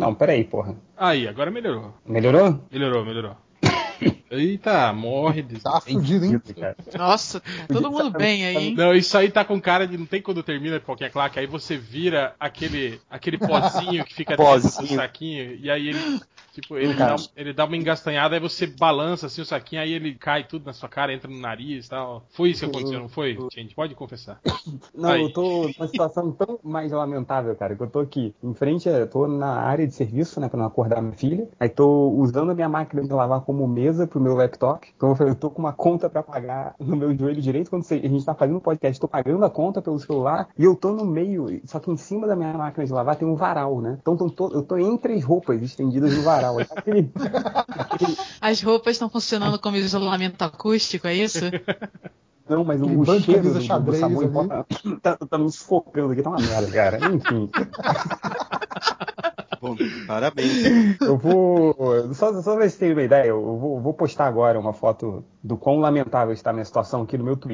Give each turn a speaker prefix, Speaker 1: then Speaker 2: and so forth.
Speaker 1: Não, peraí, porra.
Speaker 2: Aí, agora melhorou.
Speaker 1: Melhorou?
Speaker 2: Melhorou, melhorou. Eita, morre. De...
Speaker 3: Tá fudido, hein?
Speaker 1: Cara.
Speaker 4: Nossa, tá todo mundo bem aí, hein?
Speaker 2: Não, isso aí tá com cara de. Não tem quando termina Pokémon Claque, aí você vira aquele, aquele pozinho que fica dentro do saquinho, e aí ele. Tipo, ele dá, ele dá uma engastanhada, aí você balança assim o saquinho, aí ele cai tudo na sua cara, entra no nariz e tal. Foi isso que aconteceu, não foi? Gente, pode confessar.
Speaker 1: Não,
Speaker 2: Aí.
Speaker 1: eu tô numa situação tão mais lamentável, cara, que eu tô aqui em frente, eu tô na área de serviço, né, pra não acordar minha filha. Aí tô usando a minha máquina de lavar como mesa pro meu laptop. Então eu falei, eu tô com uma conta pra pagar no meu joelho direito. Quando a gente tá fazendo um podcast, tô pagando a conta pelo celular e eu tô no meio, só que em cima da minha máquina de lavar tem um varal, né? Então tô- tô- eu tô entre as roupas estendidas no varal. Tá aquele,
Speaker 4: As roupas estão funcionando como isolamento acústico, é isso?
Speaker 1: Não, mas
Speaker 3: Aquele
Speaker 1: o cheiro do, do sabão tá, tá, tá me sufocando aqui, tá uma merda, cara. Enfim,
Speaker 5: Parabéns.
Speaker 1: eu vou. Só, só ver se uma ideia, eu vou, vou postar agora uma foto do quão lamentável está a minha situação aqui no meu Twitter.